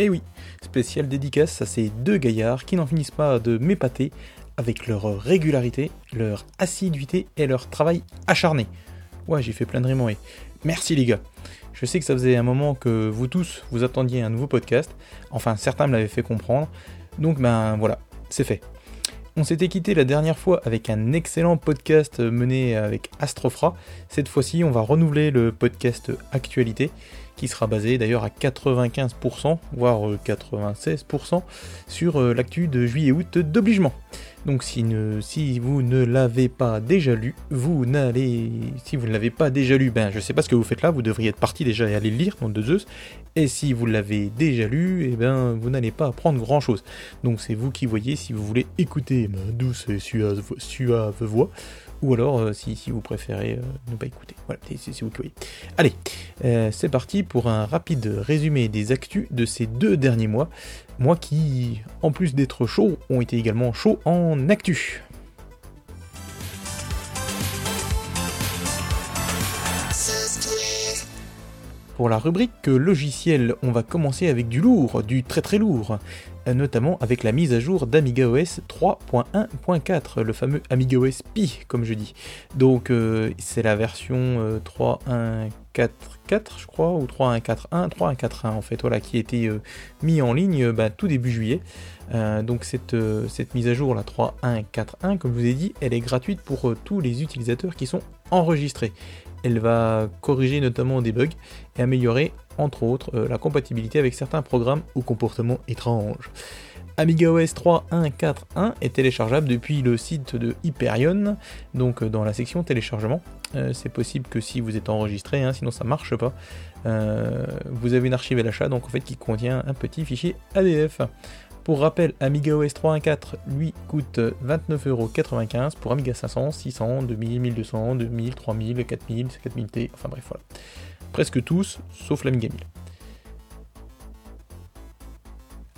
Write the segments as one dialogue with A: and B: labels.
A: Eh oui, spécial dédicace à ces deux gaillards qui n'en finissent pas de m'épater avec leur régularité, leur assiduité et leur travail acharné. Ouais, j'ai fait plein de rimes, Merci les gars. Je sais que ça faisait un moment que vous tous, vous attendiez un nouveau podcast. Enfin, certains me l'avaient fait comprendre. Donc ben voilà, c'est fait. On s'était quitté la dernière fois avec un excellent podcast mené avec Astrofra. Cette fois-ci, on va renouveler le podcast Actualité, qui sera basé d'ailleurs à 95%, voire 96% euh, sur euh, l'actu de juillet-août d'obligement. Donc si, vous ne l'avez pas déjà lu, vous n'allez... Si vous ne l'avez pas déjà lu, ben je sais pas ce que vous faites là, vous devriez être parti déjà et aller le lire, dans de Zeus. Et si vous l'avez déjà lu, eh ben vous n'allez pas apprendre grand chose. Donc c'est vous qui voyez si vous voulez écouter ma douce et suave voix ou alors euh, si, vous préférez euh, ne pas écouter. Voilà, c'est vous qui voyez. Allez, euh, c'est parti pour un rapide résumé des actus de ces deux derniers mois. Moi qui, en plus d'être chaud, ont été également chauds en actu. Pour la rubrique logiciel, on va commencer avec du lourd, du très très lourd, notamment avec la mise à jour d'AmigaOS 3.1.4, le fameux AmigaOS Pi, comme je dis. Donc euh, c'est la version 3.1.4.4, euh, je crois, ou 3.1.4.1, 3.1.4.1 en fait, voilà, qui a été euh, mis en ligne bah, tout début juillet. donc cette, cette mise à jour, la 3.1.4.1, comme je vous ai dit, elle est gratuite pour tous les utilisateurs qui sont enregistrés. Elle va corriger notamment des bugs et améliorer entre autres euh, la compatibilité avec certains programmes ou comportements étranges. AmigaOS 3.1.4.1 est téléchargeable depuis le site de Hyperion, donc euh, dans la section téléchargement. Euh, c'est possible que si vous êtes enregistré, hein, sinon ça marche pas. vous avez une archive à l'achat, donc en fait qui contient un petit fichier ADF. Pour rappel, AmigaOS 3.1.4 lui coûte 29,95€ pour Amiga 500, 600, 2000, 1200, 2000, 3000, 4000, 4000T, enfin bref voilà. Presque tous, sauf l'Amiga 1000.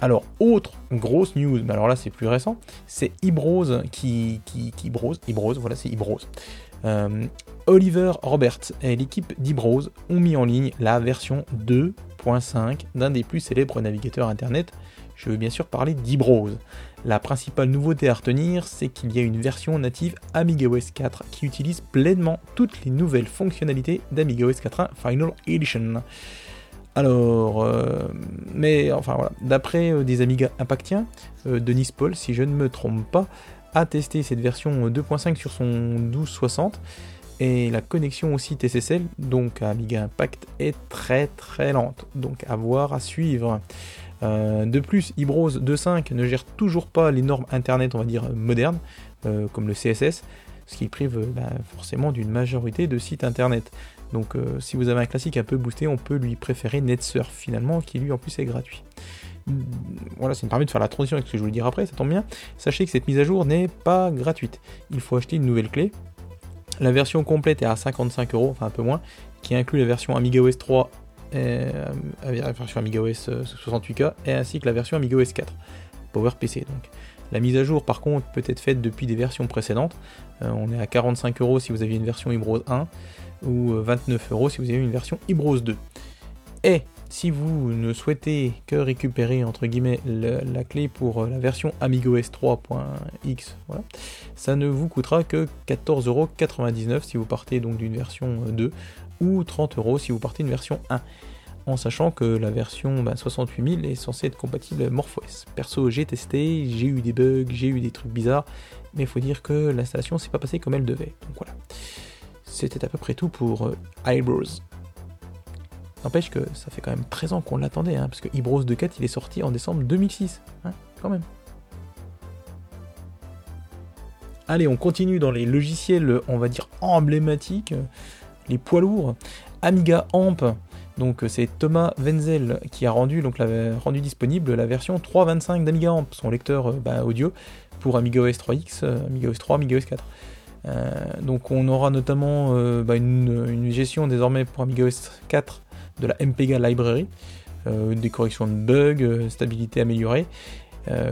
A: Alors, autre grosse news, mais alors là c'est plus récent, c'est Ibrose qui, qui, qui voilà c'est Ibrose. Euh, Oliver Roberts et l'équipe d'Ibrose ont mis en ligne la version 2.5 d'un des plus célèbres navigateurs internet je veux bien sûr parler d'Ibrose. La principale nouveauté à retenir, c'est qu'il y a une version native AmigaOS 4 qui utilise pleinement toutes les nouvelles fonctionnalités d'AmigaOS 4.1 Final Edition. Alors, euh, mais enfin voilà, d'après euh, des Amiga Impactiens, euh, Denis Paul, si je ne me trompe pas, a testé cette version 2.5 sur son 1260 et la connexion aussi TCSL, donc Amiga Impact, est très très lente. Donc à voir, à suivre. Euh, de plus, Ibrose 2.5 ne gère toujours pas les normes internet, on va dire, modernes, euh, comme le CSS, ce qui prive euh, bah, forcément d'une majorité de sites internet. Donc si vous avez un classique un peu boosté, on peut lui préférer NetSurf finalement, qui lui en plus est gratuit. Voilà, ça me permet de faire la transition avec ce que je vous dire après, ça tombe bien. Sachez que cette mise à jour n'est pas gratuite. Il faut acheter une nouvelle clé. La version complète est à 55 euros, enfin un peu moins, qui inclut la version AmigaOS 3 euh, la version AmigaOS 68K, euh, et ainsi que la version AmigaOS 4, PowerPC donc. La mise à jour par contre peut être faite depuis des versions précédentes, euh, on est à 45 euros si vous aviez une version Ibrose 1, ou 29 euros si vous avez une version Ibrose 2. Et si vous ne souhaitez que récupérer entre guillemets la clé pour la version AmigaOS 3.x, voilà, ça ne vous coûtera que 14,99€ si vous partez donc d'une version 2 ou 30 euros si vous partez une version 1 en sachant que la version 68000 bah, est censée être compatible MorphOS. Perso, j'ai testé, j'ai eu des bugs, j'ai eu des trucs bizarres, mais il faut dire que l'installation s'est pas passée comme elle devait. Donc voilà. C'était à peu près tout pour euh, Eyebrows. N'empêche que ça fait quand même 13 ans qu'on l'attendait, hein, parce que Eyebrows 2.4 il est sorti en décembre 2006, hein, quand même. Allez, on continue dans les logiciels, on va dire emblématiques les poids lourds. Amiga Amp, donc c'est Thomas Wenzel qui a rendu, donc, rendu disponible la version 3.25 d'Amiga Amp, son lecteur euh, bah, audio pour Amiga OS 3X, euh, Amiga OS 3, Amiga OS 4. Euh, donc on aura notamment bah, une, gestion désormais pour Amiga OS 4 de la MPEGA Library, des corrections de bugs, stabilité améliorée,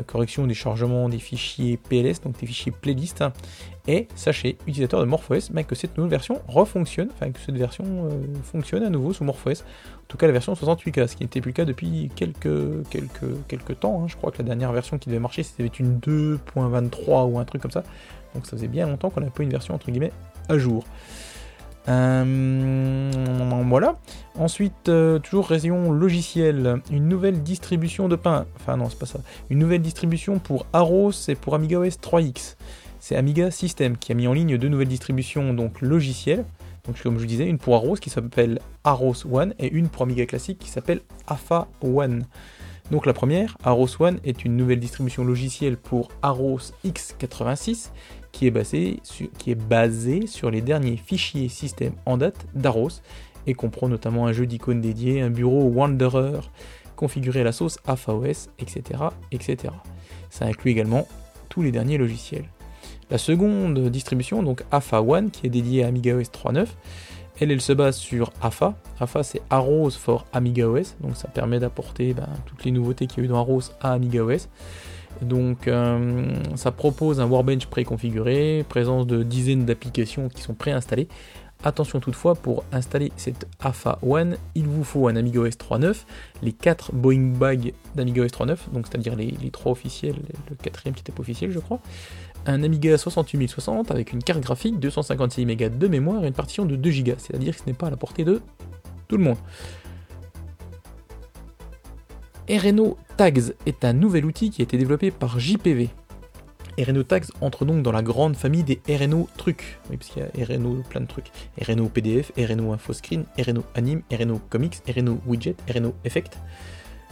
A: correction des chargements des fichiers PLS, donc des fichiers playlist. Et sachez, utilisateur de MorphOS, bah, que cette nouvelle version refonctionne, enfin que cette version fonctionne à nouveau sous MorphOS. En tout cas, la version 68K, ce qui n'était plus le cas depuis quelques, quelques, quelques temps. Hein. Je crois que la dernière version qui devait marcher, c'était une 2.23 ou un truc comme ça. Donc ça faisait bien longtemps qu'on n'a pas une version entre guillemets à jour. Euh, voilà. Ensuite, euh, toujours raison logicielle, une nouvelle distribution de pain. Enfin non, c'est pas ça. Une nouvelle distribution pour Aros et pour AmigaOS 3X. C'est Amiga System qui a mis en ligne deux nouvelles distributions donc logicielles. Donc comme je disais, une pour Aros qui s'appelle Aros One et une pour Amiga classique qui s'appelle AFA One. Donc la première, Aros One, est une nouvelle distribution logicielle pour Aros X86 qui est, basé sur, les derniers fichiers système en date d'Aros et comprend notamment un jeu d'icônes dédié, un bureau Wanderer configuré à la sauce AFAOS, etc., etc. Ça inclut également tous les derniers logiciels. La seconde distribution, donc AFA One, qui est dédiée à AmigaOS 3.9, elle, elle se base sur AFA. AFA, c'est Arrows for AmigaOS, donc ça permet d'apporter ben, toutes les nouveautés qu'il y a eu dans Arrows à AmigaOS. Donc euh, ça propose un Warbench préconfiguré, présence de dizaines d'applications qui sont préinstallées. Attention toutefois, pour installer cette AFA One, il vous faut un AmigaOS 3.9, les 4 Boeing Bags d'AmigaOS 3.9, donc c'est-à-dire les, les 3 officiels, le quatrième qui était officiel je crois, un Amiga 68060 avec une carte graphique, 256 MB de mémoire et une partition de 2 Go, c'est-à-dire que ce n'est pas à la portée de tout le monde. RNO Tags est un nouvel outil qui a été développé par JPV. RNO Tags entre donc dans la grande famille des RNO trucs. Oui, parce qu'il y a RNO plein de trucs. RNO PDF, RNO InfoScreen, RNO Anime, RNO Comics, RNO Widget, RNO Effect.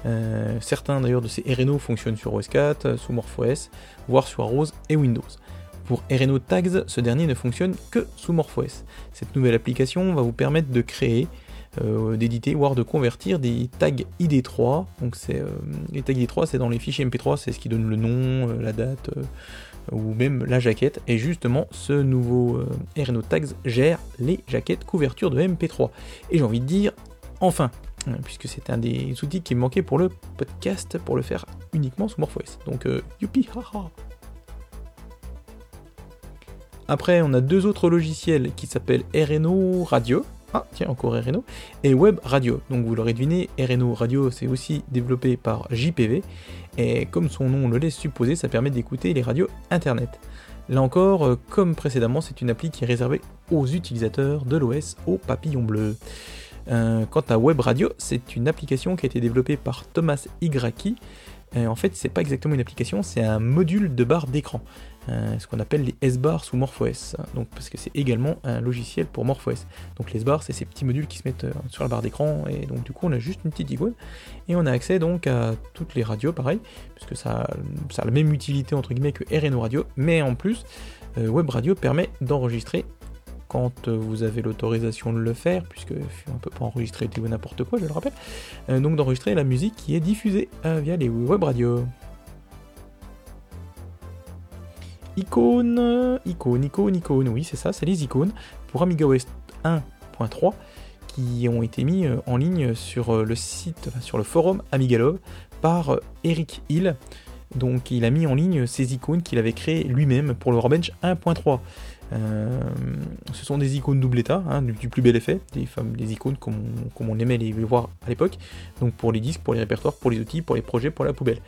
A: Euh, certains d'ailleurs de ces RNO fonctionnent sur OS 4, sous MorphOS, voire sur Arrows et Windows. Pour RNO Tags, ce dernier ne fonctionne que sous MorphOS. Cette nouvelle application va vous permettre de créer, euh, d'éditer, voire de convertir des tags ID3. Donc c'est euh, les tags ID3, c'est dans les fichiers MP3, c'est ce qui donne le nom, la date ou même la jaquette. Et justement, ce nouveau RNO Tags gère les jaquettes couverture de MP3. Et j'ai envie de dire, enfin, euh, puisque c'est un des outils qui me manquait pour le podcast, pour le faire uniquement sous MorphOS. Donc, euh, youpi, haha Après, on a deux autres logiciels qui s'appellent RNO Radio. Ah, tiens, encore RNO. Et Web Radio. Donc, vous l'aurez deviné, RNO Radio, c'est aussi développé par JPV. Et comme son nom le laisse supposer, ça permet d'écouter les radios Internet. Là encore, euh, comme précédemment, c'est une appli qui est réservée aux utilisateurs de l'OS au papillon bleu. Euh, quant à Web Radio, c'est une application qui a été développée par Thomas Igraki. Euh, en fait, c'est pas exactement une application, c'est un module de barre d'écran, euh, ce qu'on appelle les S-bars sous MorphOS. Donc, parce que c'est également un logiciel pour MorphOS. Donc, les S-bars, c'est ces petits modules qui se mettent sur la barre d'écran, et donc du coup, on a juste une petite icône, et on a accès donc à toutes les radios, pareil, puisque ça, ça a la même utilité entre guillemets que RNO Radio, mais en plus, Web Radio permet d'enregistrer quand euh, vous avez l'autorisation de le faire, puisque on peut pas enregistrer tout n'importe quoi, je le rappelle, euh, donc d'enregistrer la musique qui est diffusée euh, via les web radios. Icône, icône, icône, icône, oui c'est ça, c'est les icônes pour AmigaOS 1.3 qui ont été mis en ligne sur le site, sur le forum Amigalove par Eric Hill. Donc il a mis en ligne ces icônes qu'il avait créées lui-même pour le Warbench 1.3. Euh, ce sont des icônes double état, hein, du, plus bel effet, des, des icônes comme on, aimait les, voir à l'époque, donc pour les disques, pour les répertoires, pour les outils, pour les projets, pour la poubelle.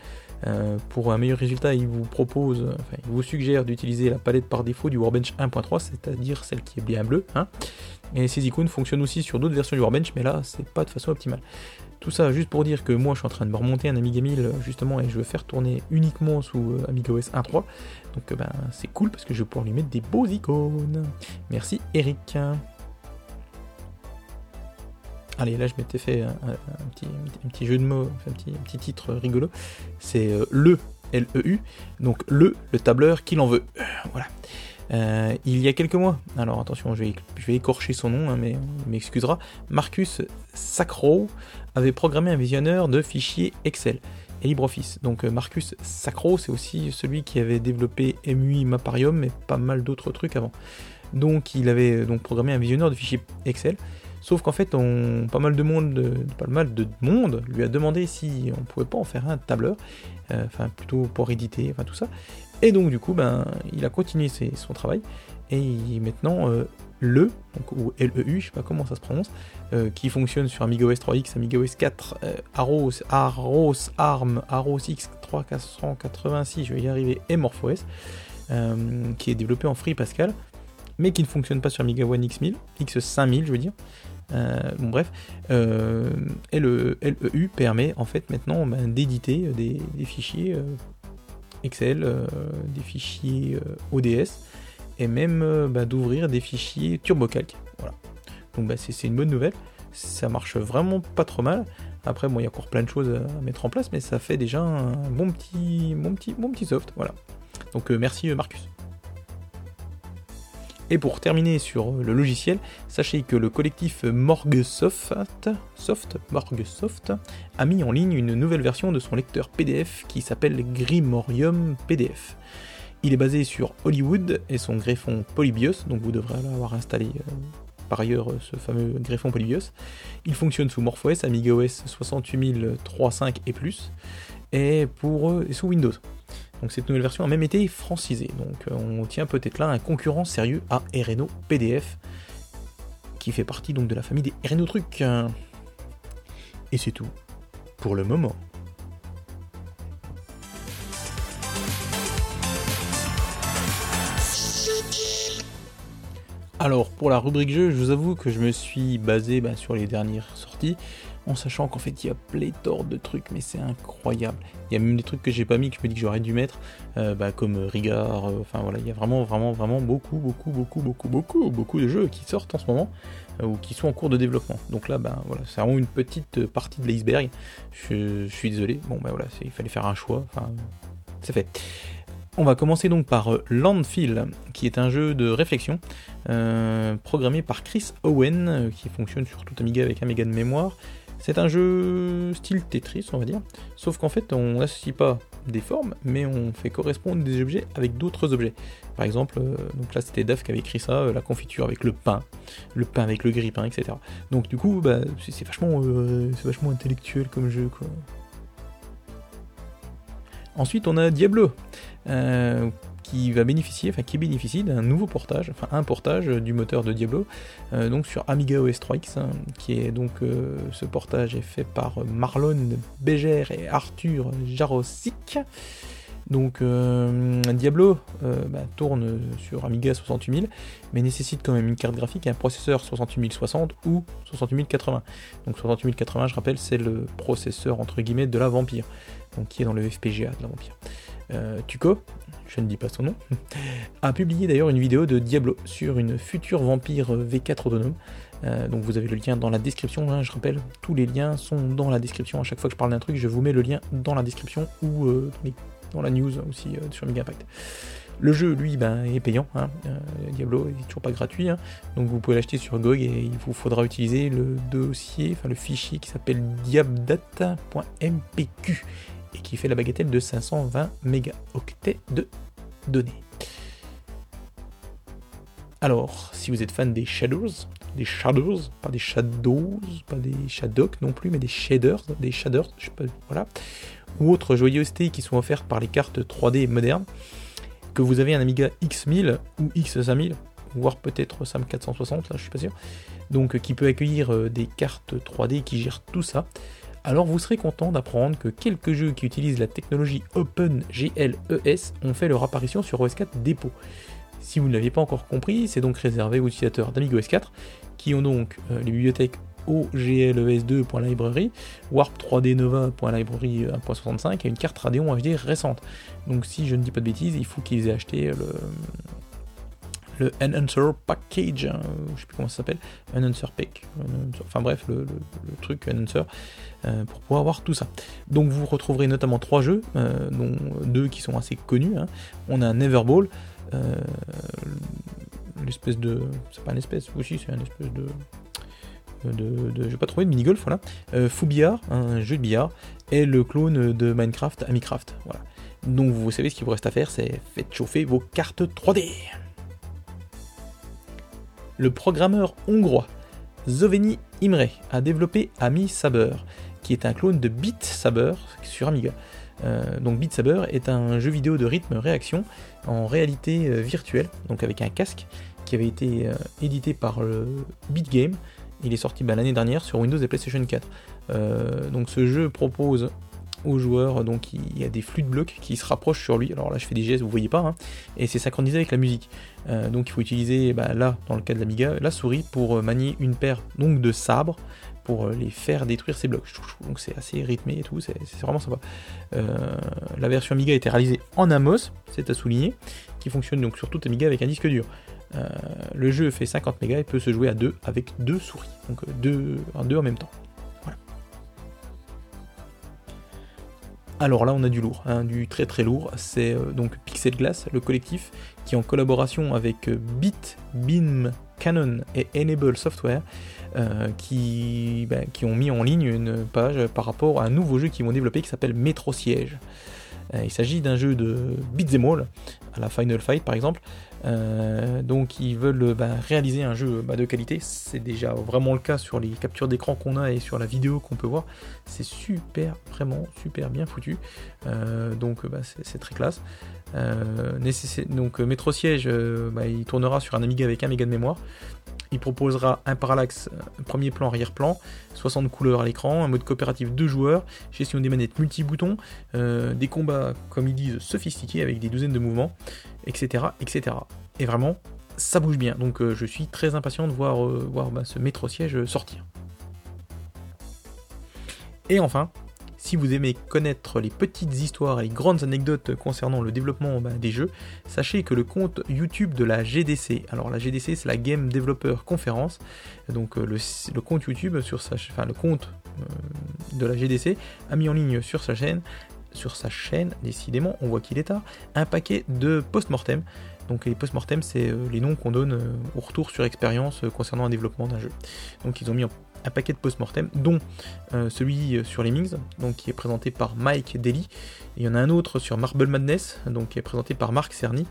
A: Euh, pour un meilleur résultat, il vous propose, enfin, il vous suggère d'utiliser la palette par défaut du Warbench 1.3, c'est-à-dire celle qui est bien bleue. Hein. Et ces icônes fonctionnent aussi sur d'autres versions du Warbench, mais là, c'est pas de façon optimale. Tout ça juste pour dire que moi je suis en train de me remonter un Amiga 1000 justement et je veux faire tourner uniquement sous euh, AmigaOS 1.3. Donc ben, c'est cool parce que je vais pouvoir lui mettre des beaux icônes. Merci Eric. Allez, là je m'étais fait un, petit, jeu de mots, un petit, titre rigolo. C'est euh, le L-E-U, donc le, le tableur qui l'en veut. Voilà. Euh, il y a quelques mois, alors attention, je vais, je vais écorcher son nom, hein, mais il m'excusera, Marcus Sacro avait programmé un visionneur de fichiers Excel et LibreOffice. Donc euh, Marcus Sacro, c'est aussi celui qui avait développé MUI Maparium, mais pas mal d'autres trucs avant. Donc il avait donc programmé un visionneur de fichiers Excel Sauf qu'en fait, on, pas mal de monde, pas mal de monde lui a demandé si on pouvait pas en faire un tableur, euh, enfin plutôt pour éditer, enfin tout ça. Et donc du coup, ben, il a continué son travail et maintenant euh, le, ou LEU, je sais pas comment ça se prononce, euh, qui fonctionne sur Amiga OS 3X, Amiga OS 4, Aros, Aros, ARM, Aros X3486, je vais y arriver, et MorphOS, qui est développé en Free Pascal mais qui ne fonctionne pas sur Amiga One X1000, X5000 je veux dire. Euh, bon bref, euh, LEU permet en fait maintenant ben, d'éditer des, fichiers euh, Excel, des fichiers ODS, et même ben, d'ouvrir des fichiers TurboCalc. Donc ben, c'est une bonne nouvelle, ça marche vraiment pas trop mal. Après, bon, il y a encore plein de choses à mettre en place, mais ça fait déjà un bon petit, bon petit, bon petit soft. Voilà. Donc merci Marcus. Et pour terminer sur le logiciel, sachez que le collectif Morgsoft Soft, a mis en ligne une nouvelle version de son lecteur PDF qui s'appelle Grimorium PDF. Il est basé sur Hollywood et son greffon Polybios, donc vous devrez l'avoir installé euh, par ailleurs ce fameux greffon Polybios. Il fonctionne sous MorphOS, AmigaOS 68003.5 et plus, et, pour, et sous Windows. Donc cette nouvelle version a même été francisée. Donc euh, on tient peut-être là un concurrent sérieux à Reno PDF, qui fait partie donc de la famille des Reno Trucs. Et c'est tout pour le moment. Alors pour la rubrique jeu, je vous avoue que je me suis basé bah, sur les dernières sorties en sachant qu'en fait il y a pléthore de trucs, mais c'est incroyable. Il y a même des trucs que j'ai pas mis que je me dis que j'aurais dû mettre, euh, bah, comme Rigard, euh, enfin voilà, il y a vraiment, vraiment, vraiment beaucoup, beaucoup, beaucoup, beaucoup, beaucoup, beaucoup de jeux qui sortent en ce moment euh, ou qui sont en cours de développement. Donc là, bah voilà, c'est vraiment une petite partie de l'iceberg. Je, suis désolé, bon bah voilà, il fallait faire un choix, enfin, c'est fait. On va commencer donc par Landfill, qui est un jeu de réflexion programmé par Chris Owen, qui fonctionne sur tout Amiga avec Amiga de mémoire, c'est un jeu style Tetris, on va dire, sauf qu'en fait, on n'associe pas des formes, mais on fait correspondre des objets avec d'autres objets. Par exemple, euh, donc là c'était Daf qui avait écrit ça, euh, la confiture avec le pain, le pain avec le grille-pain, etc. Donc du coup, bah, c'est vachement, euh, intellectuel comme jeu. Ensuite, on a Diablo, qui va bénéficier, enfin qui bénéficie d'un nouveau portage, enfin un portage du moteur de Diablo, euh, donc sur Amiga OS 3X, hein, qui est donc euh, ce portage est fait par Marlon Béger et Arthur Jarosik. Donc euh, Diablo bah, tourne sur Amiga 68000, mais nécessite quand même une carte graphique et un processeur 68060 ou 68080. Donc 68080, je rappelle, c'est le processeur entre guillemets de la Vampire, donc qui est dans le FPGA de la Vampire. Tuco, je ne dis pas son nom, a publié d'ailleurs une vidéo de Diablo sur une future vampire V4 autonome. Euh, donc vous avez le lien dans la description, hein, je rappelle, tous les liens sont dans la description. À chaque fois que je parle d'un truc, je vous mets le lien dans la description ou euh, dans la news aussi euh, sur Mega Impact. Le jeu, lui, ben, est payant. Hein. Diablo est toujours pas gratuit. Hein. Donc vous pouvez l'acheter sur GOG et il vous faudra utiliser le dossier, enfin le fichier qui s'appelle diabdata.mpq qui fait la bagatelle de 520 mégaoctets de données. Alors, si vous êtes fan des Shadows, des Shadows, pas des Shadows, pas des Shadows non plus, mais des Shaders, des Shaders, je sais pas, voilà, ou autres joyeusetés qui sont offertes par les cartes 3D modernes, que vous avez un Amiga X1000 ou X5000, voire peut-être SAM 460, là je suis pas sûr, donc qui peut accueillir euh, des cartes 3D qui gèrent tout ça, alors vous serez content d'apprendre que quelques jeux qui utilisent la technologie OpenGLES ont fait leur apparition sur OS4 Depot. Si vous ne l'aviez pas encore compris, c'est donc réservé aux utilisateurs d'Amigo S4 qui ont donc euh, les bibliothèques OGLES2.library, Warp3D Nova.library1.65 et une carte Radeon HD récente. Donc si je ne dis pas de bêtises, il faut qu'ils aient acheté le, le Enhancer Package, hein, je sais plus comment ça s'appelle, Enhancer Pack, enfin bref, le, truc Enhancer, euh, pour pouvoir avoir tout ça. Donc vous retrouverez notamment trois jeux, euh, dont deux qui sont assez connus. Hein. On a Neverball, euh, l'espèce de. C'est pas une espèce, aussi c'est un espèce de. De, de, pas trouver de mini-golf, voilà. Foubiard, un jeu de billard, et le clone de Minecraft, Amicraft, voilà. Donc vous savez ce qu'il vous reste à faire, c'est faites chauffer vos cartes 3D le programmeur hongrois Zoveni Imre a développé Ami Saber, qui est un clone de Beat Saber sur Amiga. Euh, donc Beat Saber est un jeu vidéo de rythme-réaction en réalité euh, virtuelle, donc avec un casque, qui avait été euh, édité par Beat Game. Il est sorti bah, l'année dernière sur Windows et PlayStation 4. donc ce jeu propose aux joueurs, donc il y a des flux de blocs qui se rapprochent sur lui. Alors là je fais des gestes, vous voyez pas, hein. et c'est synchronisé avec la musique. donc il faut utiliser bah, là, dans le cas de l'Amiga, la souris pour manier une paire donc, de sabres pour euh, les faire détruire ces blocs. Donc c'est assez rythmé et tout, c'est vraiment sympa. Euh, la version Amiga a été réalisée en Amos, c'est à souligner, qui fonctionne donc sur toute Amiga avec un disque dur. Euh, le jeu fait 50 mégas et peut se jouer à deux avec deux souris, donc deux, deux en même temps. Alors là, on a du lourd, hein, du très très lourd. C'est donc Pixel Glass, le collectif, qui en collaboration avec Bit, Beam, Canon et Enable Software euh, qui, ben, qui ont mis en ligne une page par rapport à un nouveau jeu qu'ils vont développer qui s'appelle Metro Siege. Euh, il s'agit d'un jeu de beat'em all, à la Final Fight par exemple. Euh, donc ils veulent ben, réaliser un jeu ben, de qualité. C'est déjà vraiment le cas sur les captures d'écran qu'on a et sur la vidéo qu'on peut voir. C'est super, vraiment super bien foutu. donc c'est très classe. donc Metro Siege, il tournera sur un Amiga avec un méga de mémoire. Il proposera un parallaxe euh, premier plan, arrière-plan, 60 couleurs à l'écran, un mode coopératif de joueurs, gestion des manettes multi-boutons, euh, des combats, comme ils disent, sophistiqués avec des douzaines de mouvements, etc. etc. Et vraiment, ça bouge bien. Donc euh, je suis très impatient de voir, voir bah, ce métro siège sortir. Et enfin, si vous aimez connaître les petites histoires et les grandes anecdotes concernant le développement bah, des jeux, sachez que le compte YouTube de la GDC, alors la GDC c'est la Game Developer Conference, donc euh, le, compte YouTube sur sa, enfin le compte euh, de la GDC a mis en ligne sur sa chaîne, sur sa chaîne, décidément, on voit qu'il est tard, un paquet de post-mortem. Donc les post-mortem, c'est euh, les noms qu'on donne au retour sur expérience concernant un développement d'un jeu. Donc ils ont mis en un paquet de post-mortem, dont euh, celui euh, sur les Mings, donc qui est présenté par Mike Daly. Il y en a un autre sur Marble Madness, donc qui est présenté par Marc Cerny,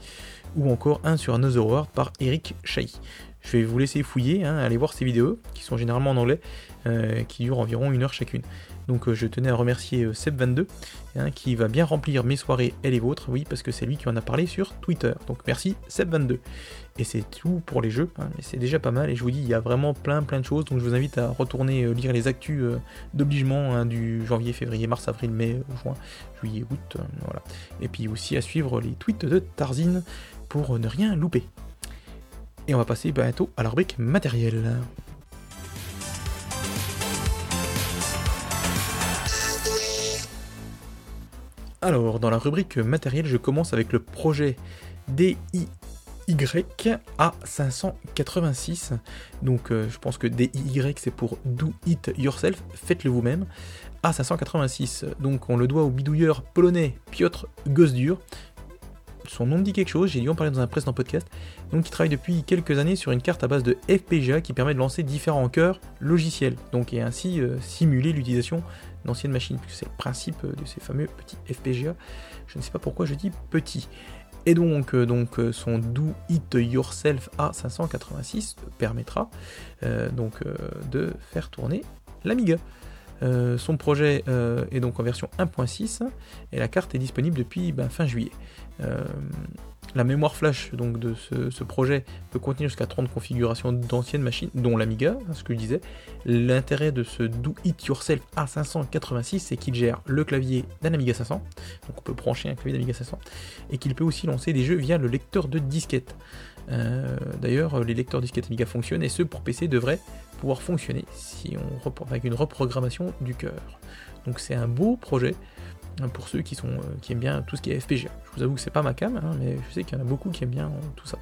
A: ou encore un sur Another World par Eric Chahi. Je vais vous laisser fouiller, hein, aller voir ces vidéos, qui sont généralement en anglais, euh, qui durent environ une heure chacune. Donc je tenais à remercier Seb22, hein, qui va bien remplir mes soirées et les vôtres, oui, parce que c'est lui qui en a parlé sur Twitter. Donc merci Seb22. Et c'est tout pour les jeux, hein, c'est déjà pas mal. Et je vous dis, il y a vraiment plein plein de choses. Donc je vous invite à retourner euh, lire les actus euh, d'obligement hein, du janvier, février, mars, avril, mai, euh, juin, juillet, août. voilà. Et puis aussi à suivre les tweets de Tarzine pour ne rien louper. Et on va passer bientôt à la rubrique matériel. Alors, dans la rubrique matériel, je commence avec le projet DI YA586. Donc euh, je pense que DIY c'est pour Do It Yourself, faites-le vous-même. A586, donc on le doit au bidouilleur polonais Piotr Gosdur. Son nom dit quelque chose, j'ai dû en parler dans un précédent podcast. Donc il travaille depuis quelques années sur une carte à base de FPGA qui permet de lancer différents cœurs logiciels. Donc et ainsi euh, simuler l'utilisation d'anciennes machines, puisque c'est le principe de ces fameux petits FPGA. Je ne sais pas pourquoi je dis petit. Et donc, euh, euh, son Do It Yourself A586 permettra euh, donc, de faire tourner l'Amiga. son projet est donc en version 1.6 et la carte est disponible depuis ben, fin juillet. La mémoire flash donc, de ce, projet peut contenir jusqu'à 30 configurations d'anciennes machines, dont l'Amiga, hein, ce que je disais. L'intérêt de ce Do It Yourself A586, c'est qu'il gère le clavier d'un Amiga 500, donc on peut brancher un clavier d'Amiga 500, et qu'il peut aussi lancer des jeux via le lecteur de disquette. Euh, d'ailleurs, les lecteurs disquettes Amiga fonctionnent et ceux pour PC devraient pouvoir fonctionner si on avec une reprogrammation du cœur. Donc c'est un beau projet Hein, pour ceux qui, sont, euh, qui aiment bien tout ce qui est FPGA. Je vous avoue que c'est pas ma cam, hein, mais je sais qu'il y en a beaucoup qui aiment bien euh, tout ça.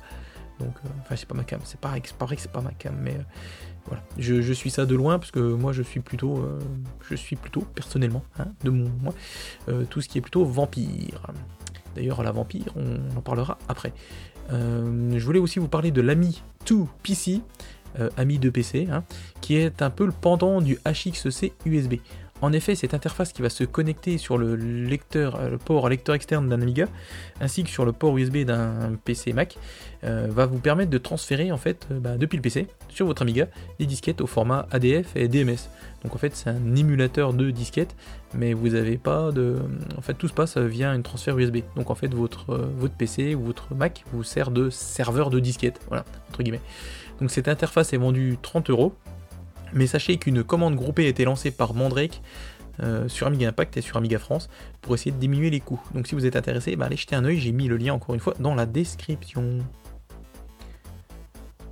A: Donc, euh, enfin, c'est pas ma cam, c'est pas, pas vrai que c'est pas ma cam, mais voilà. Je, suis ça de loin parce que moi, je suis plutôt, je suis plutôt personnellement, hein, de mon moi, tout ce qui est plutôt vampire. D'ailleurs, la vampire, on en parlera après. je voulais aussi vous parler de l'ami 2 PC, ami de PC, qui est un peu le pendant du HXC USB. En effet, cette interface qui va se connecter sur le lecteur, euh, le port lecteur externe d'un Amiga, ainsi que sur le port USB d'un PC Mac, euh, va vous permettre de transférer en fait euh, bah, depuis le PC sur votre Amiga des disquettes au format ADF et DMS. Donc en fait, c'est un émulateur de disquettes, mais vous n'avez pas de. En fait, tout se passe via un transfert USB. Donc en fait, votre, votre PC ou votre Mac vous sert de serveur de disquettes. Voilà, entre guillemets. Donc cette interface est vendue 30 euros. Mais sachez qu'une commande groupée a été lancée par Mandrake euh, sur Amiga Impact et sur Amiga France pour essayer de diminuer les coûts. Donc si vous êtes intéressé, bah, allez jeter un oeil, j'ai mis le lien encore une fois dans la description.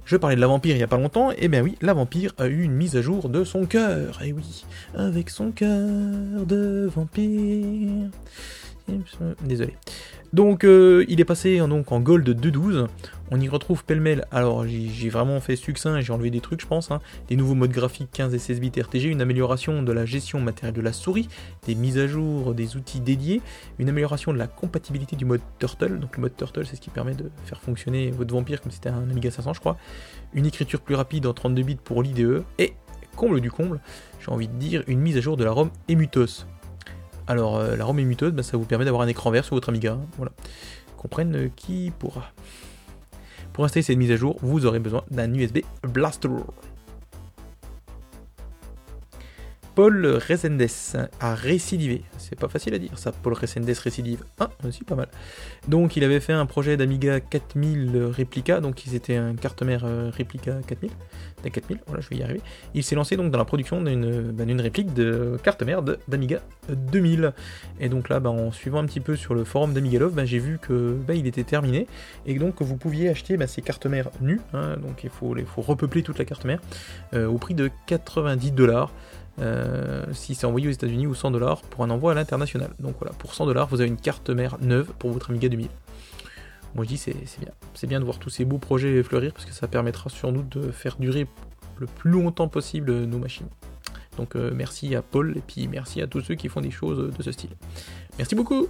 A: Je parlais de la vampire il n'y a pas longtemps, et eh bien oui, la vampire a eu une mise à jour de son cœur, et eh oui, avec son cœur de vampire. Désolé. Donc euh, il est passé donc, en Gold 2.12. On y retrouve pêle-mêle. Alors j'ai vraiment fait succinct j'ai enlevé des trucs, je pense. Hein. Des nouveaux modes graphiques 15 et 16 bits RTG, une amélioration de la gestion matérielle de la souris, des mises à jour des outils dédiés, une amélioration de la compatibilité du mode Turtle. Donc le mode Turtle, c'est ce qui permet de faire fonctionner votre vampire comme si c'était un Amiga 500, je crois. Une écriture plus rapide en 32 bits pour l'IDE et comble du comble, j'ai envie de dire une mise à jour de la ROM Emutos. Alors, euh, la ROM émuteuse, bah, ça vous permet d'avoir un écran vert sur votre Amiga. Voilà. Comprenne euh, qui pourra. Pour installer cette mise à jour, vous aurez besoin d'un USB Blaster. Paul Resendes a récidivé. C'est pas facile à dire ça, Paul Resendes récidive. Ah, aussi pas mal. Donc il avait fait un projet d'Amiga 4000 réplica, donc c'était un carte mère réplica 4000. 4000, voilà, je vais y arriver. Il s'est lancé donc dans la production d'une bah, réplique de carte mère d'Amiga 2000. Et donc là, bah, en suivant un petit peu sur le forum d'Amiga Love, bah, j'ai vu que il était terminé. Et donc vous pouviez acheter ces cartes mères nues, hein. donc il faut, il faut repeupler toute la carte mère, euh, au prix de 90 dollars. Euh, si c'est envoyé aux États-Unis ou 100 dollars pour un envoi à l'international. Donc voilà, pour 100 dollars, vous avez une carte mère neuve pour votre Amiga 2000. Moi je dis c'est bien, c'est bien de voir tous ces beaux projets fleurir parce que ça permettra sur nous de faire durer le plus longtemps possible nos machines. Donc euh, merci à Paul et puis merci à tous ceux qui font des choses de ce style. Merci beaucoup.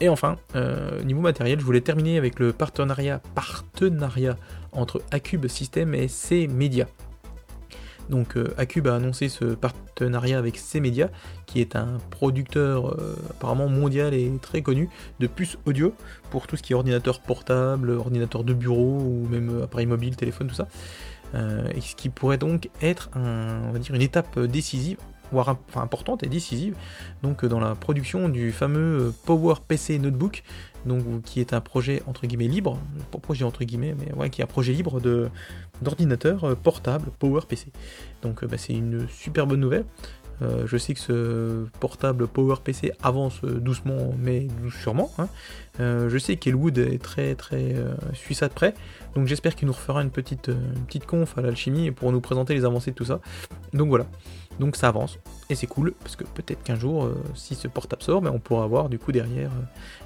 A: Et enfin, euh, niveau matériel, je voulais terminer avec le partenariat, partenariat entre Acube System et C Media. Donc euh, Acube a annoncé ce partenariat avec C-Media, qui est un producteur euh, apparemment mondial et très connu de puces audio pour tout ce qui est ordinateur portable, ordinateur de bureau ou même appareil mobile, téléphone, tout ça. Euh, et ce qui pourrait donc être une étape décisive voire importante et décisive, donc dans la production du fameux Power PC Notebook, donc qui est un projet entre guillemets libre, pas projet entre guillemets, mais ouais, qui est un projet libre de d'ordinateur portable Power PC. Donc bah, c'est une super bonne nouvelle. Euh, je sais que ce portable PowerPC avance doucement, mais sûrement. Hein. Euh, je sais qu'Elwood est très très euh, de près, donc j'espère qu'il nous refera une petite, petite conf à l'alchimie pour nous présenter les avancées de tout ça. Donc voilà, donc ça avance, et c'est cool, parce que peut-être qu'un jour, si ce portable sort, on pourra avoir du coup derrière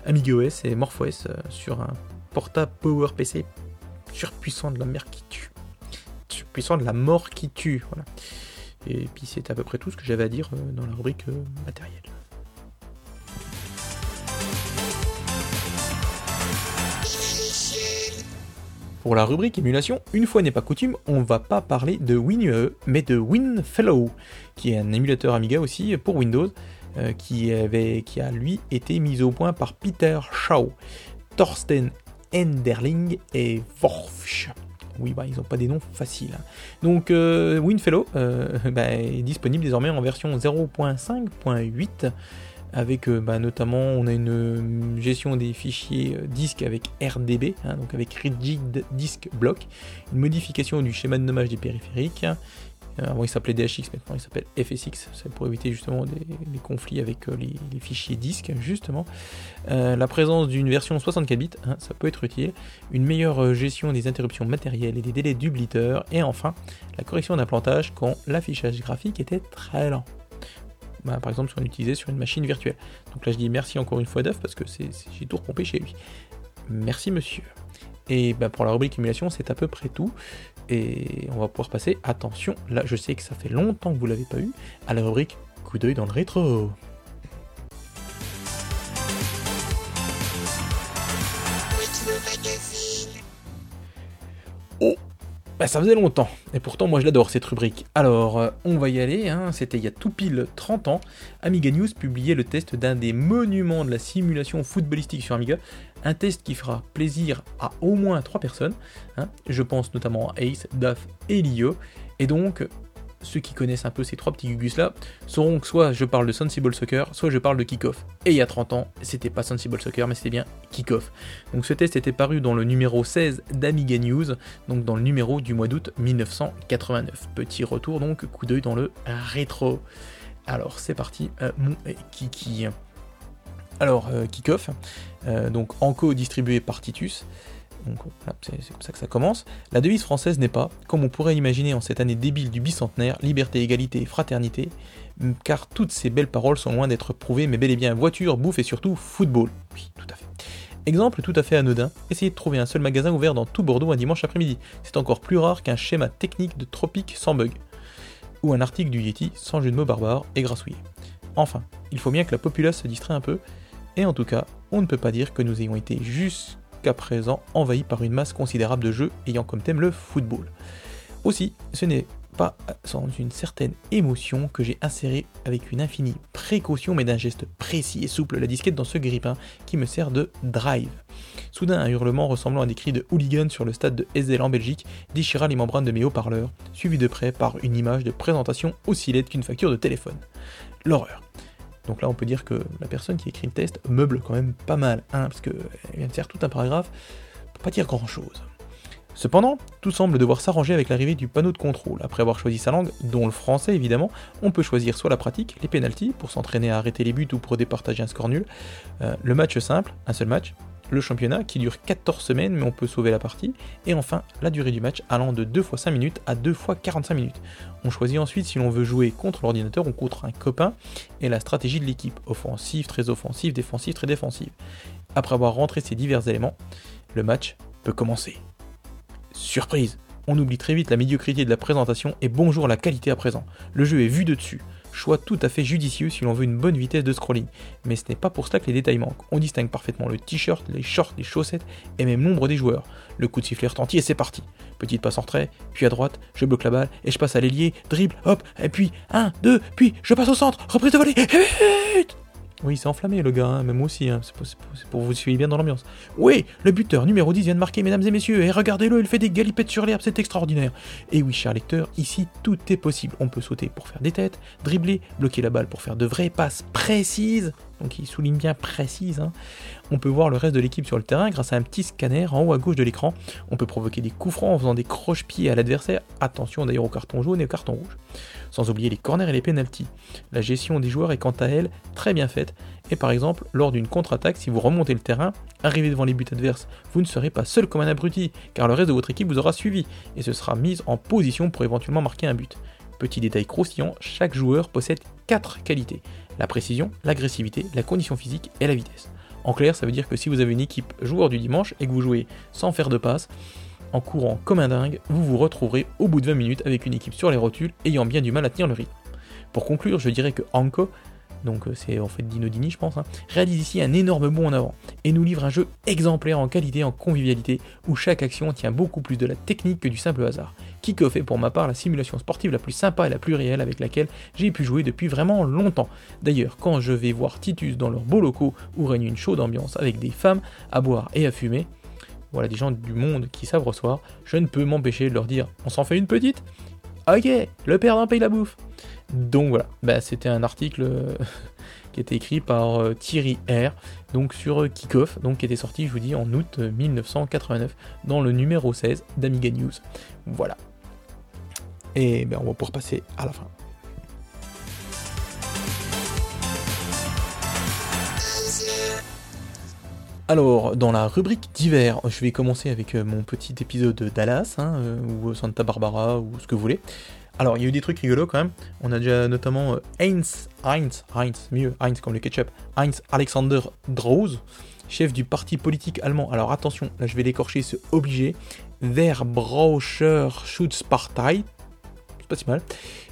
A: AmigaOS et MorphOS sur un portable PowerPC surpuissant de la mer qui tue. Surpuissant de la mort qui tue. Et puis c'est à peu près tout ce que j'avais à dire euh, dans la rubrique euh, matériel. Pour la rubrique émulation, une fois n'est pas coutume, on va pas parler de WinUE, mais de WinFellow, qui est un émulateur Amiga aussi pour Windows, euh, qui, avait, qui a lui été mis au point par Peter Shaw, Thorsten Enderling et Worfsch. Oui, bah, ils n'ont pas des noms faciles. Hein. Donc, euh, WinFellow euh, bah, est disponible désormais en version 0.5.8 avec euh, bah, notamment on a une gestion des fichiers disques avec RDB, hein, donc avec Rigid Disk Block, une modification du schéma de nommage des périphériques, euh, avant il s'appelait DHX, maintenant il s'appelle FSX, c'est pour éviter justement des, conflits avec euh, les, fichiers disques justement. Euh, la présence d'une version 64 bits, hein, ça peut être utile. Une meilleure gestion des interruptions matérielles et des délais blitter Et enfin, la correction d'implantage quand l'affichage graphique était très lent. Bah, par exemple si on l'utilisait sur une machine virtuelle. Donc là je dis merci encore une fois Duff parce que j'ai tout repompé chez lui. Merci monsieur. Et bah, pour la rubrique émulation, c'est à peu près tout. Et on va pouvoir passer, attention, là je sais que ça fait longtemps que vous l'avez pas eu, à la rubrique coup d'œil dans le rétro. Oh bah, ça faisait longtemps, et pourtant moi je l'adore cette rubrique. Alors, euh, on va y aller, hein. c'était il y a tout pile 30 ans. Amiga News publiait le test d'un des monuments de la simulation footballistique sur Amiga, un test qui fera plaisir à au moins 3 personnes. Hein. Je pense notamment à Ace, Daf et Lio. Et donc, ceux qui connaissent un peu ces trois petits gugus là sauront que soit je parle de Sensible Soccer, soit je parle de Kickoff. Et il y a 30 ans, c'était pas Sensible Soccer, mais c'était bien Kickoff. Donc ce test était paru dans le numéro 16 d'Amiga News, donc dans le numéro du mois d'août 1989. Petit retour donc, coup d'œil dans le rétro. Alors c'est parti, euh, mon Kiki. Alors, euh, Kickoff, euh, donc Anco distribué par Titus. Donc c'est comme ça que ça commence. La devise française n'est pas, comme on pourrait imaginer en cette année débile du bicentenaire, liberté, égalité fraternité, car toutes ces belles paroles sont loin d'être prouvées, mais bel et bien voiture, bouffe et surtout football. Oui, tout à fait. Exemple tout à fait anodin, essayez de trouver un seul magasin ouvert dans tout Bordeaux un dimanche après-midi. C'est encore plus rare qu'un schéma technique de tropique sans bug. Ou un article du Yeti sans jeu de barbare et grassouillé. Enfin, il faut bien que la populace se distrait un peu, et en tout cas, on ne peut pas dire que nous ayons été juste à présent envahi par une masse considérable de jeux ayant comme thème le football. Aussi, ce n'est pas sans une certaine émotion que j'ai inséré avec une infinie précaution mais d'un geste précis et souple la disquette dans ce grippin qui me sert de drive. Soudain, un hurlement ressemblant à des cris de hooligan sur le stade de Ezel en Belgique déchira les membranes de mes haut-parleurs, suivi de près par une image de présentation aussi laide qu'une facture de téléphone. L'horreur. Donc là, on peut dire que la personne qui écrit le test meuble quand même pas mal, hein, parce qu'elle vient de faire tout un paragraphe pour pas dire grand chose. Cependant, tout semble devoir s'arranger avec l'arrivée du panneau de contrôle. Après avoir choisi sa langue, dont le français évidemment, on peut choisir soit la pratique, les pénalties, pour s'entraîner à arrêter les buts ou pour départager un score nul, euh, le match simple, un seul match, le championnat qui dure 14 semaines mais on peut sauver la partie, et enfin la durée du match allant de 2 fois 5 minutes à 2 fois 45 minutes. On choisit ensuite si l'on veut jouer contre l'ordinateur ou contre un copain, et la stratégie de l'équipe, offensive, très offensive, défensive, très défensive. Après avoir rentré ces divers éléments, le match peut commencer. Surprise on oublie très vite la médiocrité de la présentation et bonjour la qualité à présent. Le jeu est vu de dessus. Choix tout à fait judicieux si l'on veut une bonne vitesse de scrolling. Mais ce n'est pas pour cela que les détails manquent. On distingue parfaitement le t-shirt, les shorts, les chaussettes et même l'ombre des joueurs. Le coup de sifflet retentit et c'est parti. Petite passe en retrait, puis à droite, je bloque la balle et je passe à l'ailier, dribble, hop, et puis 1, 2, puis je passe au centre, reprise de volée, et oui, c'est enflammé le gars, hein, même aussi, hein. c'est pour, vous suivre bien dans l'ambiance. Oui, le buteur numéro 10 vient de marquer, mesdames et messieurs, et regardez-le, il fait des galipettes sur l'herbe, c'est extraordinaire. Et oui, cher lecteur, ici tout est possible. On peut sauter pour faire des têtes, dribbler, bloquer la balle pour faire de vraies passes précises, donc il souligne bien précise. Hein. On peut voir le reste de l'équipe sur le terrain grâce à un petit scanner en haut à gauche de l'écran. On peut provoquer des coups francs en faisant des croche-pieds à l'adversaire. Attention d'ailleurs au carton jaune et au carton rouge. Sans oublier les corners et les penalties. La gestion des joueurs est quant à elle très bien faite. Et par exemple, lors d'une contre-attaque, si vous remontez le terrain, arrivez devant les buts adverses, vous ne serez pas seul comme un abruti, car le reste de votre équipe vous aura suivi et se sera mise en position pour éventuellement marquer un but. Petit détail croustillant, chaque joueur possède 4 qualités la précision, l'agressivité, la condition physique et la vitesse. En clair, ça veut dire que si vous avez une équipe joueur du dimanche et que vous jouez sans faire de passe, en courant comme un dingue, vous vous retrouverez au bout de 20 minutes avec une équipe sur les rotules ayant bien du mal à tenir le rythme. Pour conclure, je dirais que Anko donc euh, c'est en fait Dino Dini je pense, hein, réalise ici un énorme bond en avant et nous livre un jeu exemplaire en qualité en convivialité où chaque action tient beaucoup plus de la technique que du simple hasard. Kickoff est pour ma part la simulation sportive la plus sympa et la plus réelle avec laquelle j'ai pu jouer depuis vraiment longtemps. D'ailleurs, quand je vais voir Titus dans leurs beaux locaux où règne une chaude ambiance avec des femmes à boire et à fumer, voilà des gens du monde qui savent recevoir, je ne peux m'empêcher de leur dire on s'en fait une petite? Ok, le père d'un paye la bouffe. Donc voilà, bah, c'était un article euh, qui était écrit par euh, Thierry R, donc sur euh, Kickoff, donc qui était sorti, je vous dis, en août 1989, dans le numéro 16 d'Amiga News. Voilà. Et ben, on va pouvoir passer à la fin. Alors, dans la rubrique d'hiver, je vais commencer avec mon petit épisode Dallas, hein, ou Santa Barbara, ou ce que vous voulez. Alors, il y a eu des trucs rigolos quand même. On a déjà notamment euh, Heinz, Heinz, Heinz, mieux, Heinz comme le ketchup, Heinz Alexander Drose, chef du parti politique allemand. Alors attention, là je vais l'écorcher, c'est obligé. Verbraucher Schutzpartei, c'est pas si mal.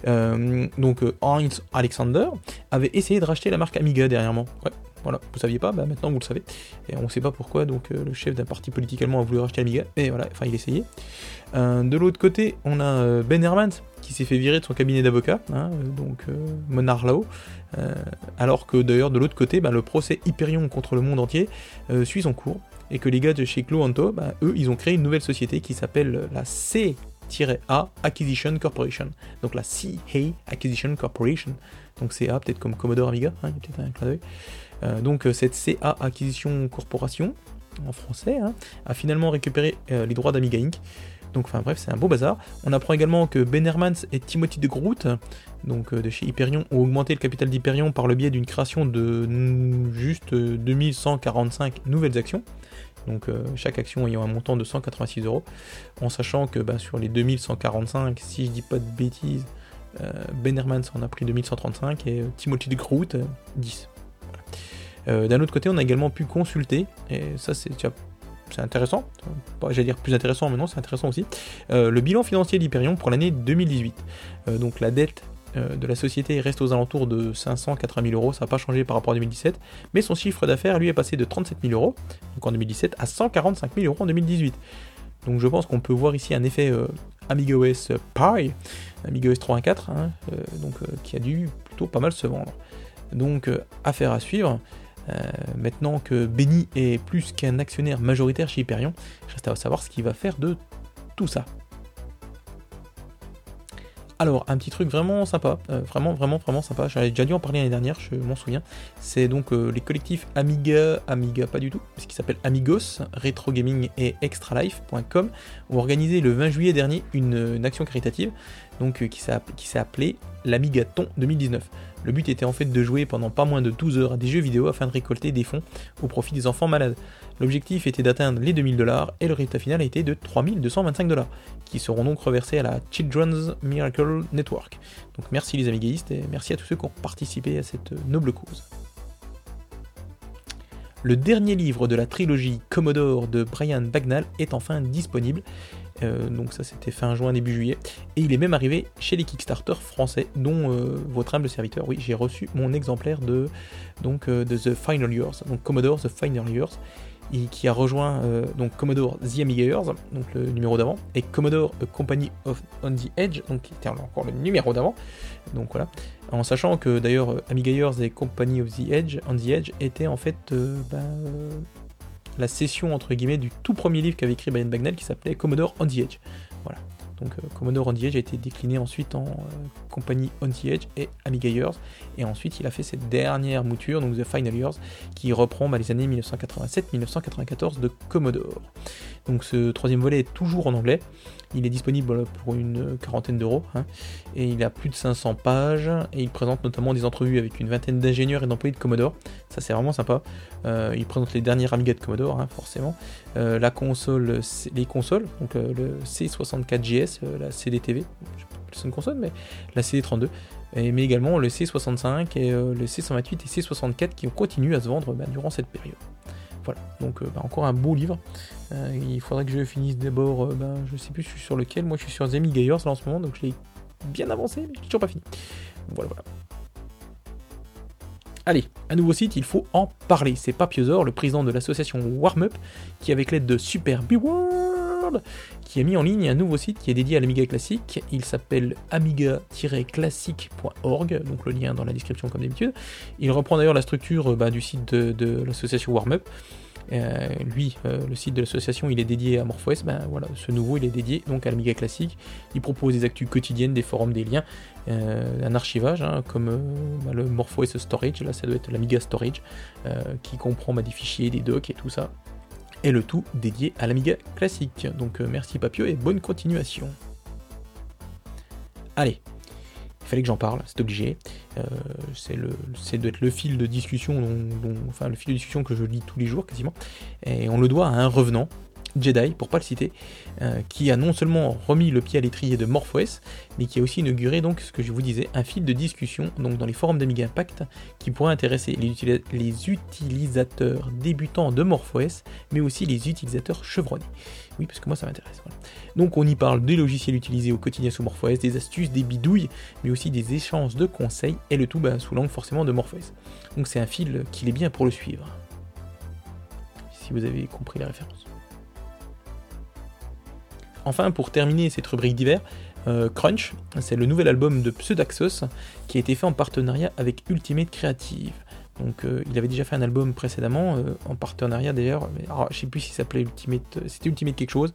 A: Euh, donc euh, Heinz Alexander avait essayé de racheter la marque Amiga dernièrement. Ouais, Voilà, vous saviez pas, bah maintenant vous le savez. Et on ne sait pas pourquoi, donc le chef d'un parti politique allemand a voulu racheter Amiga, et voilà, enfin il essayait. de l'autre côté, on a Ben Hermans qui s'est fait virer de son cabinet d'avocat, hein, donc Monard Lao, alors que d'ailleurs de l'autre côté, bah, le procès Hyperion contre le monde entier suit son cours, et que les gars de chez Cloanto, bah, eux, ils ont créé une nouvelle société qui s'appelle la C-A Acquisition Corporation. Donc la CA Acquisition Corporation. Donc CA, peut-être comme Commodore Amiga, hein, a peut-être un clin d'œil. Euh, donc euh, cette CA Acquisition Corporation, en français, hein, a finalement récupéré euh, les droits d'Amiga Inc. Donc enfin bref, c'est un beau bazar. On apprend également que Ben Hermans et Timothy de Groot, donc de chez Hyperion, ont augmenté le capital d'Hyperion par le biais d'une création de juste 2145 nouvelles actions donc chaque action ayant un montant de 186 euros, en sachant que bah, sur les 2145, si je dis pas de bêtises, Ben Hermans en a pris 2135 et Timothy de Groot 10. D'un autre côté, on a également pu consulter, et ça c'est intéressant, j'allais dire plus intéressant, mais non, c'est intéressant aussi, le bilan financier d'Hyperion pour l'année 2018. donc la dette euh, de la société reste aux alentours de 580 000 euros, ça n'a pas changé par rapport à 2017, mais son chiffre d'affaires lui est passé de 37 000 euros donc en 2017 à 145 000 euros en 2018. Donc je pense qu'on peut voir ici un effet euh, AmigaOS Pi, AmigaOS 3.4, hein, euh, donc, qui a dû plutôt pas mal se vendre. Donc affaire à suivre. Maintenant que Benny est plus qu'un actionnaire majoritaire chez Hyperion, reste à savoir ce qu'il va faire de tout ça. Alors, un petit truc vraiment sympa, euh, vraiment, vraiment, vraiment sympa. J'avais déjà dû en parler l'année dernière, je m'en souviens. C'est donc euh, les collectifs Amiga, Amiga pas du tout, ce qui s'appelle Amigos, Retro Gaming et ExtraLife.com, ont organisé le 20 juillet dernier une, action caritative, euh, qui s'est appelée l'Amigaton 2019. Le but était en fait de jouer pendant pas moins de 12 heures à des jeux vidéo afin de récolter des fonds au profit des enfants malades. L'objectif était d'atteindre les 2000 dollars et le résultat final a été de 3225 dollars, qui seront donc reversés à la Children's Miracle Network. Donc merci les amigaïstes et merci à tous ceux qui ont participé à cette noble cause. Le dernier livre de la trilogie Commodore de Brian Bagnall est enfin disponible. Euh, donc ça c'était fin juin, début juillet. Et il est même arrivé chez les Kickstarter français, dont euh, votre humble serviteur. Oui, j'ai reçu mon exemplaire de, donc, euh, de The Final Years, donc Commodore The Final Years qui a rejoint donc Commodore The Amiga Years, donc le numéro d'avant, et Commodore Company of On the Edge, donc qui était encore le numéro d'avant. Donc voilà, en sachant que d'ailleurs Amiga Years et Company of the Edge, On the Edge étaient en fait ben, la session entre guillemets du tout premier livre qu'avait écrit Brian Bagnell qui s'appelait Commodore On the Edge. Voilà. Donc euh, Commodore On the Edge a été décliné ensuite en euh, compagnie On the Edge et Amiga Years. Et ensuite il a fait cette dernière mouture, donc The Final Years, qui reprend bah, les années 1987-1994 de Commodore. Donc ce troisième volet est toujours en anglais. Il est disponible pour une quarantaine d'euros hein. et il a plus de 500 pages et il présente notamment des entrevues avec une vingtaine d'ingénieurs et d'employés de Commodore. Ça c'est vraiment sympa. Euh, il présente les derniers Amiga de Commodore, hein, forcément. Euh, la console, les consoles, donc euh, le C64GS, la CDTV, c'est une console, mais la CD32, mais également le C65 et le C128 et C64 qui ont continué à se vendre bah, durant cette période. Voilà, donc bah, encore un beau livre. il faudrait que je finisse d'abord, bah, je sais plus sur lequel, moi je suis sur The Amiga en ce moment, donc je l'ai bien avancé, mais je toujours pas fini. Voilà, voilà. Allez, un nouveau site, il faut en parler. C'est Papiosor, le président de l'association Warmup, qui avec l'aide de Super World, qui a mis en ligne un nouveau site qui est dédié à l'Amiga classique. Il s'appelle amiga-classique.org, donc le lien dans la description comme d'habitude. Il reprend d'ailleurs la structure bah, du site de, de l'association Warmup. Euh, lui, euh, le site de l'association, il est dédié à MorphOS. Ben voilà, ce nouveau, il est dédié donc à l'Amiga classique. Il propose des actus quotidiennes, des forums, des liens, euh, un archivage hein, comme ben, le MorphOS Storage. Là, ça doit être l'Amiga Storage qui comprend ben, des fichiers, des docs et tout ça. Et le tout dédié à l'Amiga classique. Donc merci Papio et bonne continuation. Allez, il fallait que j'en parle, c'est obligé. Euh, c'est le, être fil de discussion, le fil de discussion que je lis tous les jours quasiment. Et on le doit à un revenant, Jedi, pour pas le citer, euh, qui a non seulement remis le pied à l'étrier de MorphOS, mais qui a aussi inauguré donc ce que je vous disais, un fil de discussion dans les forums d'Amiga Impact qui pourrait intéresser les, utilisateurs débutants de MorphOS, mais aussi les utilisateurs chevronnés. Oui, parce que moi ça m'intéresse. Donc on y parle des logiciels utilisés au quotidien sous MorphOS, des astuces, des bidouilles, mais aussi des échanges de conseils, et le tout bah, sous l'angle forcément de MorphOS. Donc c'est un fil qu'il est bien pour le suivre. Si vous avez compris la référence. Enfin, pour terminer cette rubrique d'hiver, euh, Crunch, c'est le nouvel album de Pseudaxos qui a été fait en partenariat avec Ultimate Creative. Donc euh, il avait déjà fait un album précédemment, euh, en partenariat d'ailleurs, mais je sais plus s'il s'appelait Ultimate, euh, c'était Ultimate quelque chose,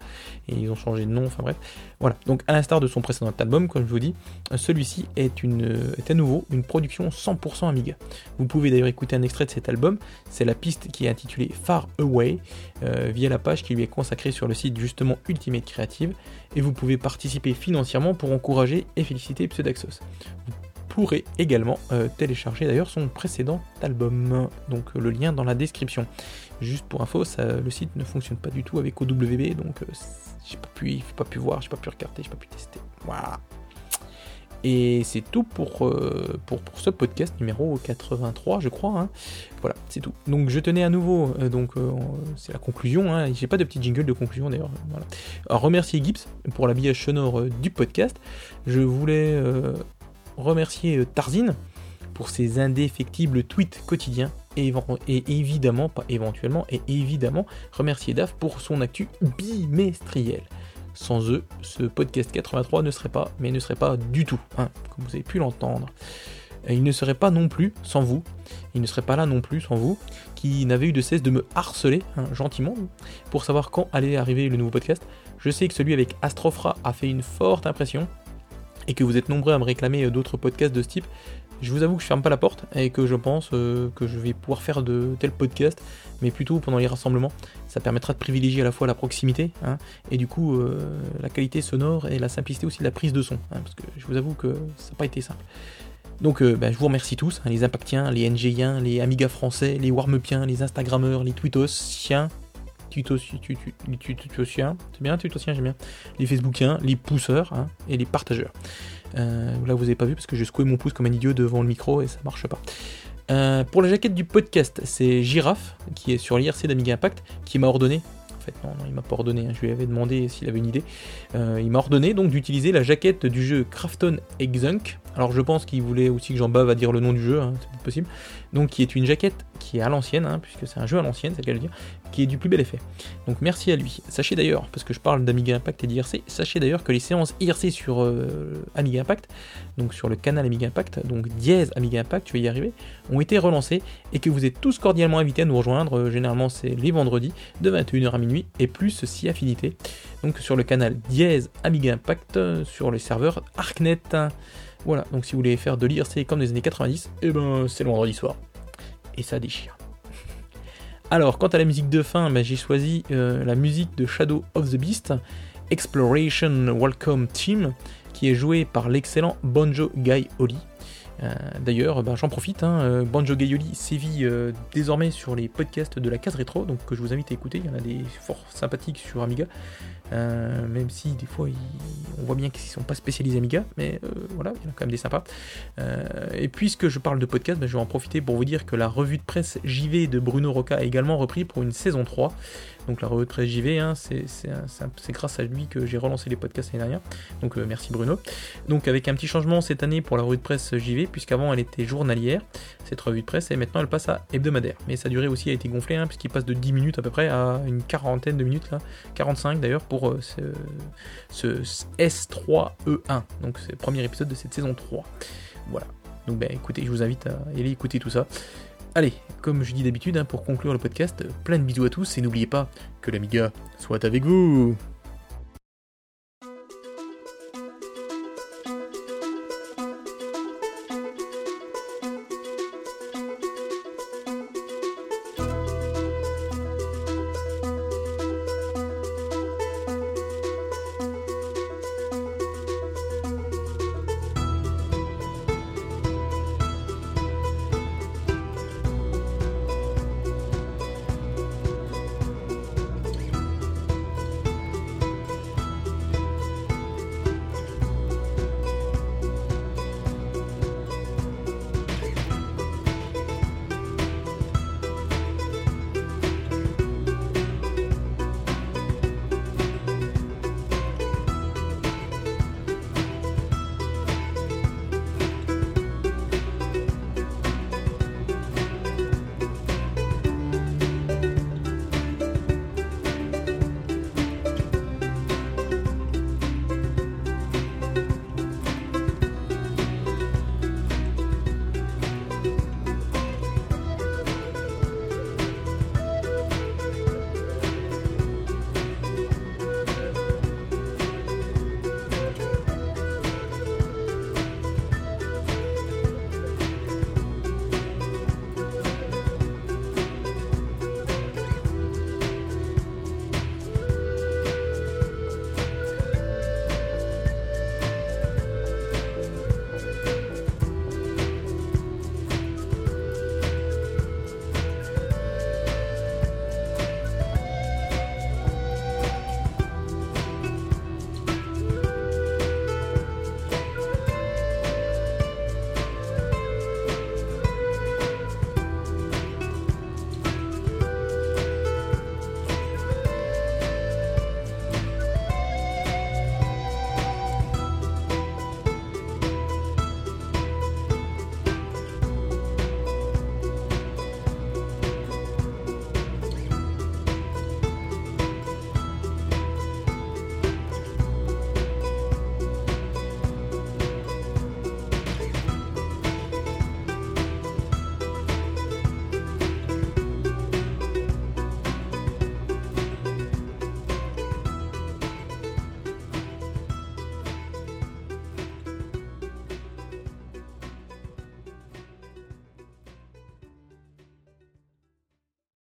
A: et ils ont changé de nom, enfin bref. Voilà, donc à l'instar de son précédent album, comme je vous dis, celui-ci est à nouveau une production 100% Amiga. Vous pouvez d'ailleurs écouter un extrait de cet album, c'est la piste qui est intitulée Far Away, via la page qui lui est consacrée sur le site justement Ultimate Creative, et vous pouvez participer financièrement pour encourager et féliciter Pseudaxos pourrez également euh, télécharger d'ailleurs son précédent album. Donc euh, le lien dans la description. Juste pour info, le site ne fonctionne pas du tout avec OWB, donc euh, j'ai pas pu, pas pu voir, j'ai pas pu regarder, j'ai pas pu tester. Voilà. Et c'est tout pour, pour, ce podcast numéro 83, je crois. Hein. Voilà, c'est tout. Donc je tenais à nouveau, donc c'est la conclusion. Hein. J'ai pas de petit jingle de conclusion d'ailleurs. Voilà. Remercier Gibbs pour l'habillage sonore du podcast. Je voulais remercier euh, Tarzine pour ses indéfectibles tweets quotidiens et, évidemment, pas éventuellement, et évidemment remercier DAF pour son actu bimestriel. Sans eux, ce podcast 83 ne serait pas, mais ne serait pas du tout, hein, comme vous avez pu l'entendre. Il ne serait pas non plus sans vous, il ne serait pas là non plus sans vous, qui n'avez eu de cesse de me harceler, hein, gentiment, pour savoir quand allait arriver le nouveau podcast. Je sais que celui avec Astrofra a fait une forte impression, et que vous êtes nombreux à me réclamer euh, d'autres podcasts de ce type, je vous avoue que je ferme pas la porte et que je pense euh, que je vais pouvoir faire de tels podcasts, mais plutôt pendant les rassemblements. Ça permettra de privilégier à la fois la proximité hein, et du coup euh, la qualité sonore et la simplicité aussi de la prise de son, hein, parce que je vous avoue que ça n'a pas été simple. Donc ben, je vous remercie tous, hein, les Impactiens, les NGiens, les Amiga français, les Warmupiens, les Instagrammeurs, les Twittosiens, c'est bien, j'aime bien, les Facebookiens, les pousseurs hein, et les partageurs. Euh, là, vous avez pas vu parce que j'ai secoué mon pouce comme un idiot devant le micro et ça marche pas. Euh, pour la jaquette du podcast, c'est Giraffe, qui est sur l'IRC d'Amiga Impact, qui m'a ordonné non, non il m'a pas ordonné, hein. je lui avais demandé s'il avait une idée. Euh, il m'a ordonné donc d'utiliser la jaquette du jeu Crafton Exunk. Alors je pense qu'il voulait aussi que j'en bave à dire le nom du jeu, hein, c'est possible. Donc qui est une jaquette qui est à l'ancienne, hein, puisque c'est un jeu à l'ancienne, c'est le cas dire, qui est du plus bel effet. Donc merci à lui. Sachez d'ailleurs, parce que je parle d'Amiga Impact et d'IRC, sachez d'ailleurs que les séances IRC sur euh, Amiga Impact, donc sur le canal Amiga Impact, donc dièse Amiga Impact, tu vas y arriver, ont été relancées et que vous êtes tous cordialement invités à nous rejoindre. Euh, généralement c'est les vendredis de 21h à minuit et plus si affinité. Donc sur le canal dièse Amiga Impact, euh, sur les serveurs Arknet. Voilà, donc si vous voulez faire de l'IRC comme des années 90, et eh ben c'est le vendredi soir. Et ça déchire. Alors, quant à la musique de fin, ben, j'ai choisi euh, la musique de Shadow of the Beast, Exploration Welcome Team, qui est jouée par l'excellent Bonjo Guy Oli. Euh, d'ailleurs, ben, j'en profite, hein, euh, Banjo Gaioli sévit désormais sur les podcasts de la case rétro, donc je vous invite à écouter. Il y en a des fort sympathiques sur Amiga. Euh, même si des fois on voit bien qu'ils ne sont pas spécialisés Amiga, mais euh, voilà, il y en a quand même des sympas. Euh, et puisque je parle de podcast, ben, je vais en profiter pour vous dire que la revue de presse JV de Bruno Roca a également repris pour une saison 3. Donc la revue de presse JV, hein, c'est grâce à lui que j'ai relancé les podcasts l'année dernière. Donc merci Bruno. Donc avec un petit changement cette année pour la revue de presse JV, puisqu'avant elle était journalière, cette revue de presse, et maintenant elle passe à hebdomadaire. Mais sa durée aussi a été gonflée, hein, puisqu'il passe de 10 minutes à peu près à une quarantaine de minutes, là, 45 d'ailleurs, pour euh, ce, S3E1. Donc c'est le premier épisode de cette saison 3. Voilà. Donc ben écoutez, je vous invite à aller écouter tout ça. Allez, comme je dis d'habitude, hein, pour conclure le podcast, plein de bisous à tous et n'oubliez pas que l'Amiga soit avec vous